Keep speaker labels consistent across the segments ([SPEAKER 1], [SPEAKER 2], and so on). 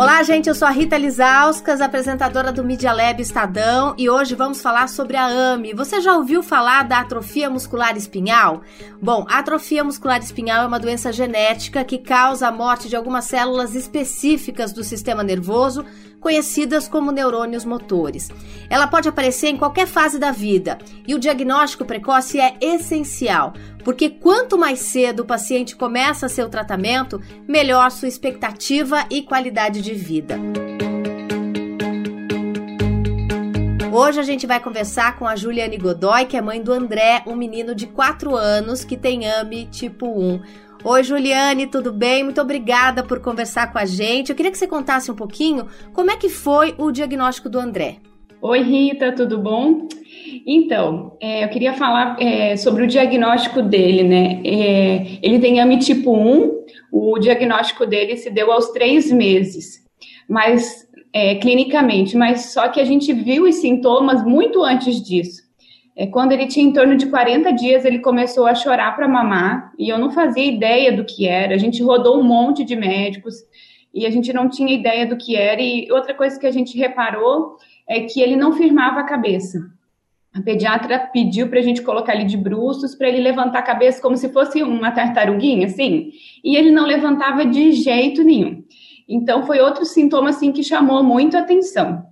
[SPEAKER 1] Olá, gente, eu sou a Rita Lizauskas, apresentadora do Media Lab Estadão, e hoje vamos falar sobre a AME. Você já ouviu falar da atrofia muscular espinhal? Bom, a atrofia muscular espinhal é uma doença genética que causa a morte de algumas células específicas do sistema nervoso, conhecidas como neurônios motores. Ela pode aparecer em qualquer fase da vida e o diagnóstico precoce é essencial, porque quanto mais cedo o paciente começa seu tratamento, melhor sua expectativa e qualidade de vida. Hoje a gente vai conversar com a Juliane Godoy, que é mãe do André, um menino de 4 anos que tem AME tipo 1. Oi, Juliane, tudo bem? Muito obrigada por conversar com a gente. Eu queria que você contasse um pouquinho como é que foi o diagnóstico do André.
[SPEAKER 2] Oi, Rita, tudo bom? Então, é, eu queria falar é, sobre o diagnóstico dele, né? É, ele tem AMI tipo 1, o diagnóstico dele se deu aos três meses, mas é, clinicamente, mas só que a gente viu os sintomas muito antes disso. É, quando ele tinha em torno de 40 dias, ele começou a chorar para mamar e eu não fazia ideia do que era. A gente rodou um monte de médicos e a gente não tinha ideia do que era. E outra coisa que a gente reparou é que ele não firmava a cabeça. A pediatra pediu para a gente colocar ele de bruços para ele levantar a cabeça como se fosse uma tartaruguinha, assim, e ele não levantava de jeito nenhum. Então foi outro sintoma assim que chamou muito atenção.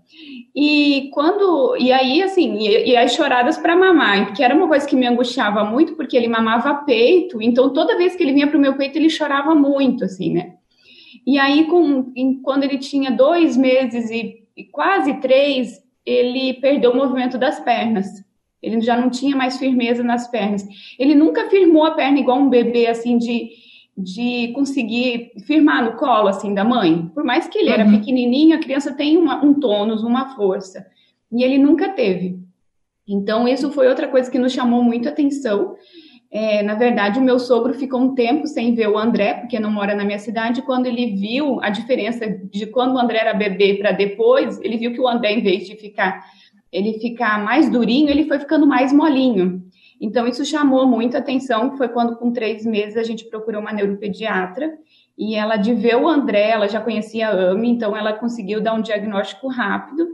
[SPEAKER 2] E quando. E aí, assim, e, e as choradas para mamar, que era uma coisa que me angustiava muito, porque ele mamava peito, então toda vez que ele vinha para o meu peito, ele chorava muito, assim, né? E aí, com, em, quando ele tinha dois meses e, e quase três, ele perdeu o movimento das pernas. Ele já não tinha mais firmeza nas pernas. Ele nunca firmou a perna igual um bebê, assim, de de conseguir firmar no colo assim da mãe. Por mais que ele era uhum. pequenininho, a criança tem uma, um tônus, uma força. E ele nunca teve. Então, isso foi outra coisa que nos chamou muito atenção. É, na verdade, o meu sogro ficou um tempo sem ver o André, porque não mora na minha cidade. Quando ele viu a diferença de quando o André era bebê para depois, ele viu que o André, em vez de ficar ele ficar mais durinho, ele foi ficando mais molinho. Então, isso chamou muita atenção, foi quando, com três meses, a gente procurou uma neuropediatra, e ela, de ver o André, ela já conhecia a AME, então ela conseguiu dar um diagnóstico rápido,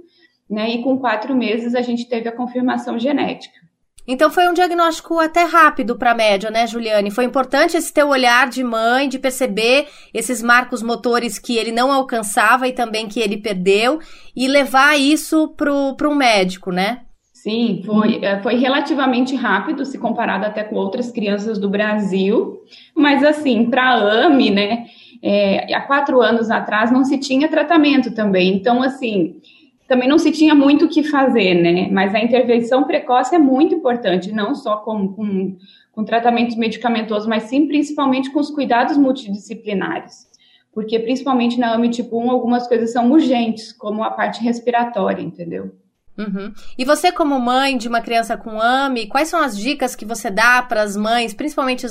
[SPEAKER 2] né, e com quatro meses a gente teve a confirmação genética.
[SPEAKER 1] Então foi um diagnóstico até rápido para a média, né, Juliane? Foi importante esse teu olhar de mãe, de perceber esses marcos motores que ele não alcançava e também que ele perdeu, e levar isso para um médico, né?
[SPEAKER 2] Sim, foi, é, foi relativamente rápido se comparado até com outras crianças do Brasil, mas assim, para a AME, né, é, há quatro anos atrás não se tinha tratamento também, então assim, também não se tinha muito o que fazer, né, mas a intervenção precoce é muito importante, não só com, com, com tratamentos medicamentosos, mas sim principalmente com os cuidados multidisciplinares, porque principalmente na AME tipo 1 algumas coisas são urgentes, como a parte respiratória, entendeu?
[SPEAKER 1] Uhum. E você, como mãe de uma criança com AME, quais são as dicas que você dá para as mães, principalmente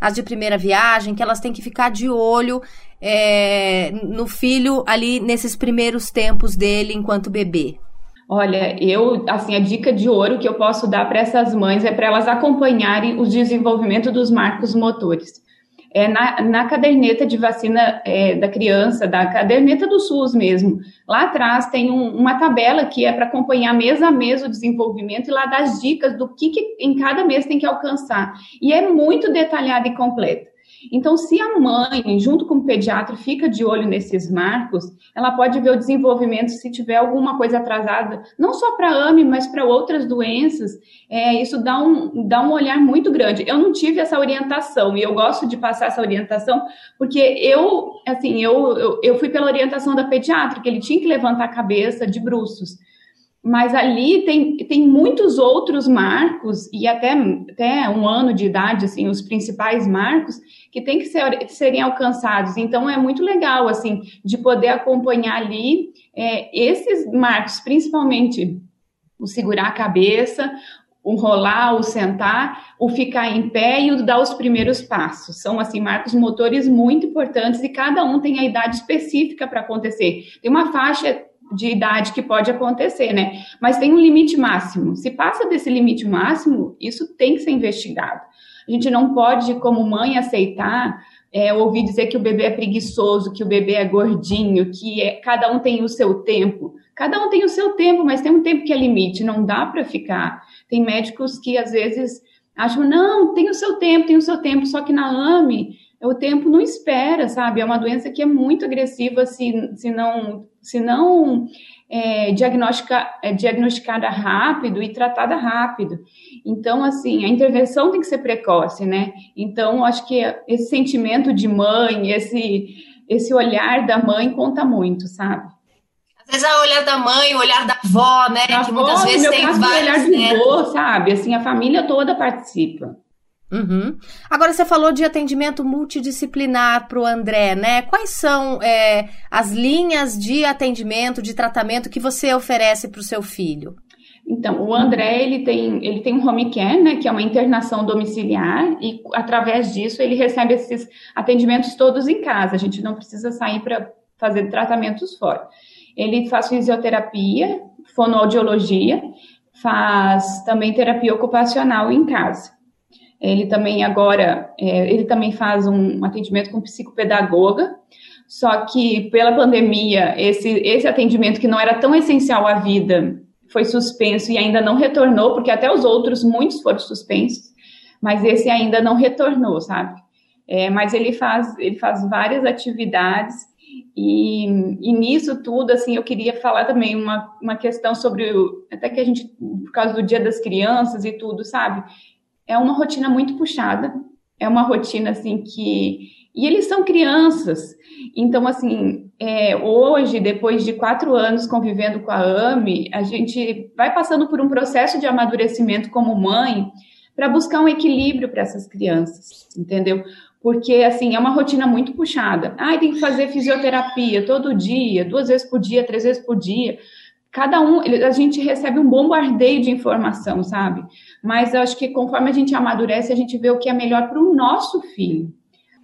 [SPEAKER 1] as de primeira viagem, que elas têm que ficar de olho é, no filho ali nesses primeiros tempos dele enquanto bebê?
[SPEAKER 2] Olha, eu, assim, a dica de ouro que eu posso dar para essas mães é para elas acompanharem o desenvolvimento dos marcos motores é, na, na, caderneta de vacina é, da criança, da caderneta do SUS mesmo. Lá atrás tem um, uma tabela que é para acompanhar mês a mês o desenvolvimento e lá dá as dicas do que, que em cada mês tem que alcançar. E é muito detalhada e completa. Então, se a mãe, junto com o pediatra, fica de olho nesses marcos, ela pode ver o desenvolvimento se tiver alguma coisa atrasada, não só para AME, mas para outras doenças. É, isso dá um, dá um olhar muito grande. Eu não tive essa orientação e eu gosto de passar essa orientação porque eu, assim, eu, eu, eu fui pela orientação da pediatra, que ele tinha que levantar a cabeça de bruços mas ali tem, tem muitos outros marcos, e até, até um ano de idade, assim, os principais marcos, que tem que ser, serem alcançados. Então, é muito legal, assim, de poder acompanhar ali é, esses marcos, principalmente o segurar a cabeça, o rolar, o sentar, o ficar em pé e o dar os primeiros passos. São, assim, marcos motores muito importantes e cada um tem a idade específica para acontecer. Tem uma faixa de idade que pode acontecer, né? Mas tem um limite máximo. Se passa desse limite máximo, isso tem que ser investigado. A gente não pode, como mãe, aceitar é, ouvir dizer que o bebê é preguiçoso, que o bebê é gordinho, que é, cada um tem o seu tempo. Cada um tem o seu tempo, mas tem um tempo que é limite, não dá para ficar. Tem médicos que às vezes acham, não, tem o seu tempo, tem o seu tempo, só que na AME o tempo não espera, sabe? É uma doença que é muito agressiva se, se não, se não é, diagnostica, é, diagnosticada rápido e tratada rápido. Então, assim, a intervenção tem que ser precoce, né? Então, acho que esse sentimento de mãe, esse, esse olhar da mãe conta muito, sabe?
[SPEAKER 1] Às vezes é o olhar da mãe, o olhar da avó, né?
[SPEAKER 2] A que avó, muitas vezes tem vários, o olhar de avô, sabe? Assim, a família toda participa.
[SPEAKER 1] Uhum. Agora você falou de atendimento multidisciplinar para o André, né? Quais são é, as linhas de atendimento, de tratamento que você oferece para o seu filho?
[SPEAKER 2] Então, o André ele tem, ele tem um home care, né, que é uma internação domiciliar, e através disso ele recebe esses atendimentos todos em casa. A gente não precisa sair para fazer tratamentos fora. Ele faz fisioterapia, fonoaudiologia, faz também terapia ocupacional em casa. Ele também agora, é, ele também faz um atendimento com psicopedagoga, só que pela pandemia, esse, esse atendimento que não era tão essencial à vida foi suspenso e ainda não retornou, porque até os outros, muitos foram suspensos, mas esse ainda não retornou, sabe? É, mas ele faz, ele faz várias atividades e, e, nisso tudo, assim, eu queria falar também uma, uma questão sobre, o, até que a gente, por causa do Dia das Crianças e tudo, sabe? É uma rotina muito puxada, é uma rotina assim que. E eles são crianças. Então, assim, é, hoje, depois de quatro anos convivendo com a AME, a gente vai passando por um processo de amadurecimento como mãe para buscar um equilíbrio para essas crianças, entendeu? Porque, assim, é uma rotina muito puxada. Ah, tem que fazer fisioterapia todo dia, duas vezes por dia, três vezes por dia cada um, a gente recebe um bombardeio de informação, sabe? Mas eu acho que conforme a gente amadurece, a gente vê o que é melhor para o nosso filho.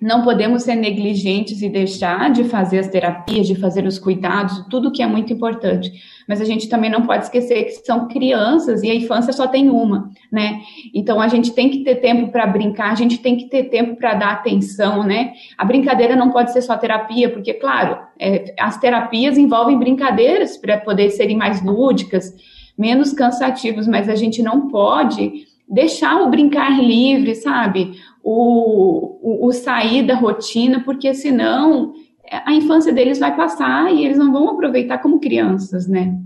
[SPEAKER 2] Não podemos ser negligentes e deixar de fazer as terapias, de fazer os cuidados, tudo que é muito importante. Mas a gente também não pode esquecer que são crianças e a infância só tem uma, né? Então a gente tem que ter tempo para brincar, a gente tem que ter tempo para dar atenção, né? A brincadeira não pode ser só terapia, porque, claro, é, as terapias envolvem brincadeiras para poder serem mais lúdicas, menos cansativos, mas a gente não pode deixar o brincar livre, sabe? O, o, o sair da rotina, porque senão a infância deles vai passar e eles não vão aproveitar como crianças, né?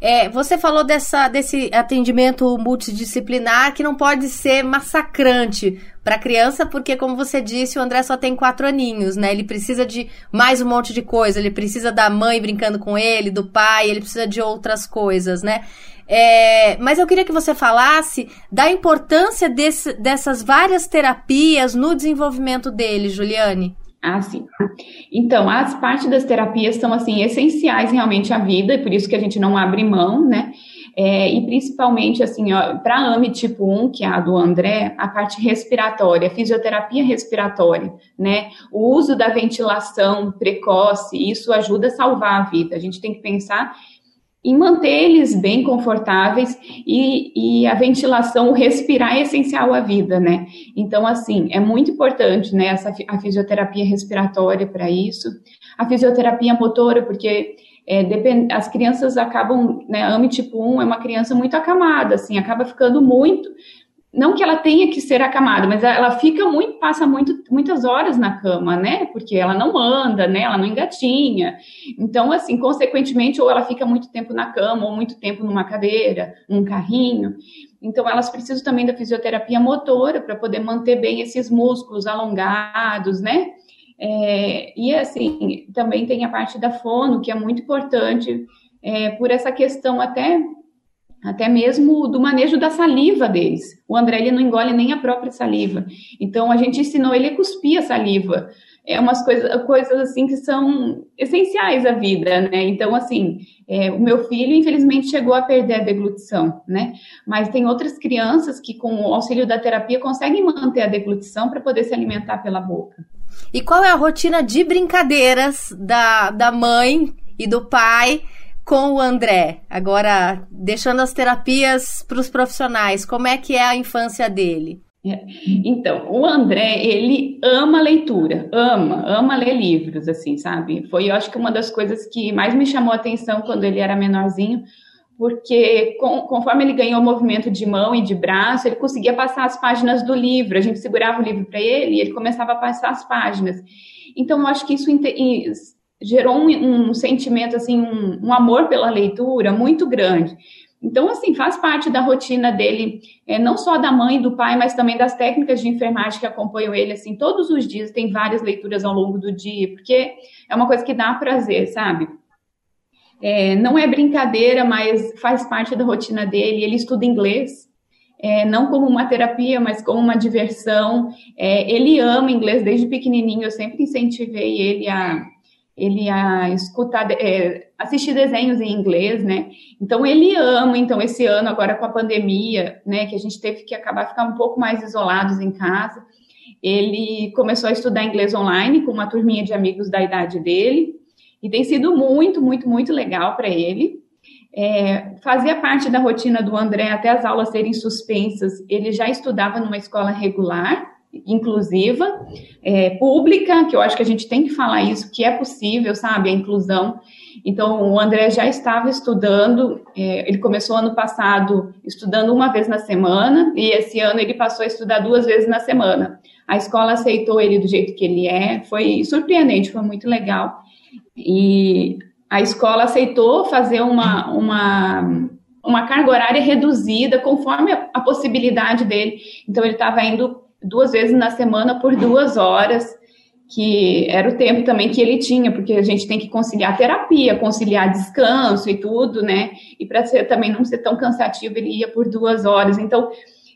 [SPEAKER 1] É, você falou dessa, desse atendimento multidisciplinar que não pode ser massacrante para a criança, porque, como você disse, o André só tem quatro aninhos, né? Ele precisa de mais um monte de coisa. Ele precisa da mãe brincando com ele, do pai, ele precisa de outras coisas, né? É, mas eu queria que você falasse da importância desse, dessas várias terapias no desenvolvimento dele, Juliane.
[SPEAKER 2] Ah, sim. Então, as partes das terapias são, assim, essenciais realmente à vida, e por isso que a gente não abre mão, né? É, e principalmente, assim, para a AME tipo 1, que é a do André, a parte respiratória, fisioterapia respiratória, né? O uso da ventilação precoce, isso ajuda a salvar a vida. A gente tem que pensar em manter eles bem confortáveis e, e, a ventilação, o respirar é essencial à vida, né? Então, assim, é muito importante, né, essa, a fisioterapia respiratória para isso, a fisioterapia motora, porque é, depend, as crianças acabam, né, AME tipo 1 é uma criança muito acamada, assim, acaba ficando muito, não que ela tenha que ser acamada, mas ela fica muito, passa muito, muitas horas na cama, né? Porque ela não anda, né? Ela não engatinha. Então, assim, consequentemente, ou ela fica muito tempo na cama, ou muito tempo numa cadeira, num carrinho. Então, elas precisam também da fisioterapia motora para poder manter bem esses músculos alongados, né? É, e assim, também tem a parte da fono, que é muito importante, é, por essa questão até até mesmo do manejo da saliva deles. O André ele não engole nem a própria saliva. Então a gente ensinou ele a cuspir a saliva. É umas coisas, coisas assim que são essenciais à vida, né? Então assim, é, o meu filho infelizmente chegou a perder a deglutição, né? Mas tem outras crianças que com o auxílio da terapia conseguem manter a deglutição para poder se alimentar pela boca.
[SPEAKER 1] E qual é a rotina de brincadeiras da, da mãe e do pai? Com o André, agora deixando as terapias para os profissionais, como é que é a infância dele?
[SPEAKER 2] É. Então, o André, ele ama leitura, ama, ama ler livros, assim, sabe? Foi, eu acho que uma das coisas que mais me chamou a atenção quando ele era menorzinho, porque com, conforme ele ganhou movimento de mão e de braço, ele conseguia passar as páginas do livro. A gente segurava o livro para ele e ele começava a passar as páginas. Então, eu acho que isso gerou um, um sentimento, assim, um, um amor pela leitura muito grande. Então, assim, faz parte da rotina dele, é, não só da mãe e do pai, mas também das técnicas de enfermagem que acompanham ele, assim, todos os dias, tem várias leituras ao longo do dia, porque é uma coisa que dá prazer, sabe? É, não é brincadeira, mas faz parte da rotina dele. Ele estuda inglês, é, não como uma terapia, mas como uma diversão. É, ele ama inglês desde pequenininho, eu sempre incentivei ele a ele a escutar, é, assistir desenhos em inglês, né? Então ele ama. Então esse ano agora com a pandemia, né, que a gente teve que acabar ficar um pouco mais isolados em casa, ele começou a estudar inglês online com uma turminha de amigos da idade dele e tem sido muito, muito, muito legal para ele. É, fazia parte da rotina do André até as aulas serem suspensas. Ele já estudava numa escola regular inclusiva, é, pública, que eu acho que a gente tem que falar isso, que é possível, sabe, a inclusão. Então, o André já estava estudando, é, ele começou ano passado estudando uma vez na semana, e esse ano ele passou a estudar duas vezes na semana. A escola aceitou ele do jeito que ele é, foi surpreendente, foi muito legal. E a escola aceitou fazer uma, uma, uma carga horária reduzida, conforme a, a possibilidade dele. Então, ele estava indo duas vezes na semana por duas horas, que era o tempo também que ele tinha, porque a gente tem que conciliar terapia, conciliar descanso e tudo, né? E para também não ser tão cansativo, ele ia por duas horas. Então,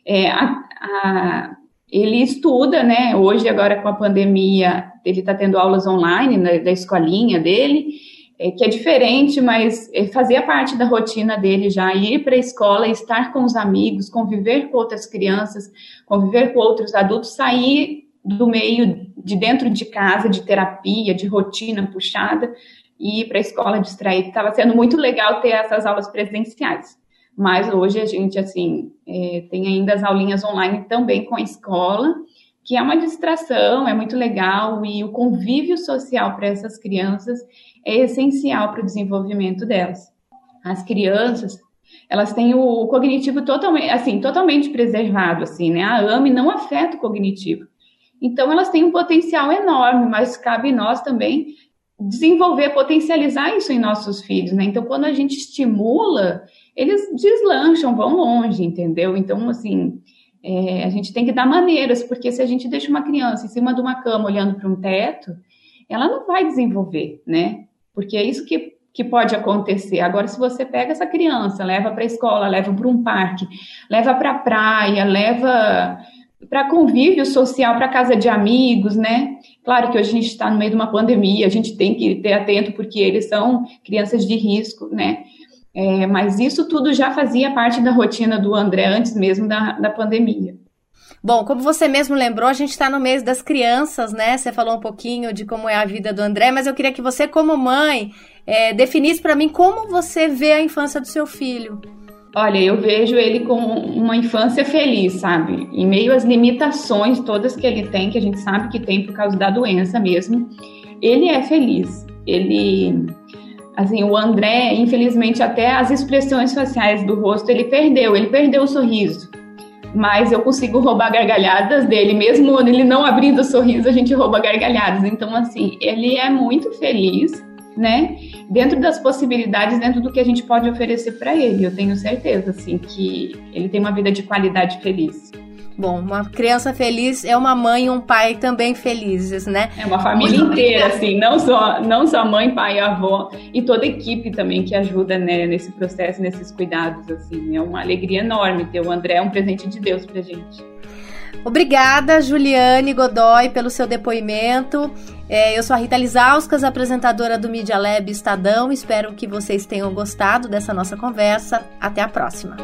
[SPEAKER 2] é, a, a, ele estuda, né? Hoje, agora com a pandemia, ele está tendo aulas online né, da escolinha dele, é, que é diferente, mas é, fazia parte da rotina dele já ir para a escola, estar com os amigos, conviver com outras crianças, conviver com outros adultos, sair do meio de dentro de casa, de terapia, de rotina puxada, e ir para a escola distrair. Estava sendo muito legal ter essas aulas presenciais. Mas hoje a gente, assim, é, tem ainda as aulinhas online também com a escola, que é uma distração, é muito legal, e o convívio social para essas crianças é essencial para o desenvolvimento delas. As crianças, elas têm o cognitivo totalmente, assim, totalmente preservado, assim, né? A AME não afeta o cognitivo. Então, elas têm um potencial enorme, mas cabe nós também desenvolver, potencializar isso em nossos filhos, né? Então, quando a gente estimula, eles deslancham, vão longe, entendeu? Então, assim, é, a gente tem que dar maneiras, porque se a gente deixa uma criança em cima de uma cama olhando para um teto, ela não vai desenvolver, né? porque é isso que, que pode acontecer. Agora, se você pega essa criança, leva para a escola, leva para um parque, leva para a praia, leva para convívio social, para casa de amigos, né? Claro que hoje a gente está no meio de uma pandemia, a gente tem que ter atento porque eles são crianças de risco, né? É, mas isso tudo já fazia parte da rotina do André antes mesmo da, da pandemia.
[SPEAKER 1] Bom, como você mesmo lembrou, a gente está no mês das crianças, né? Você falou um pouquinho de como é a vida do André, mas eu queria que você, como mãe, é, definisse para mim como você vê a infância do seu filho.
[SPEAKER 2] Olha, eu vejo ele com uma infância feliz, sabe? Em meio às limitações todas que ele tem, que a gente sabe que tem por causa da doença mesmo, ele é feliz. Ele, assim, o André, infelizmente, até as expressões faciais do rosto ele perdeu, ele perdeu o sorriso mas eu consigo roubar gargalhadas dele, mesmo ele não abrindo o sorriso, a gente rouba gargalhadas. Então, assim, ele é muito feliz, né? Dentro das possibilidades, dentro do que a gente pode oferecer para ele. Eu tenho certeza, assim, que ele tem uma vida de qualidade feliz.
[SPEAKER 1] Bom, uma criança feliz é uma mãe e um pai também felizes, né?
[SPEAKER 2] É uma família Muito inteira, assim, não só, não só mãe, pai e avó, e toda a equipe também que ajuda né, nesse processo, nesses cuidados, assim. É uma alegria enorme ter o André, é um presente de Deus pra gente.
[SPEAKER 1] Obrigada, Juliane Godoy, pelo seu depoimento. É, eu sou a Rita Lizauskas, apresentadora do Media Lab Estadão. Espero que vocês tenham gostado dessa nossa conversa. Até a próxima.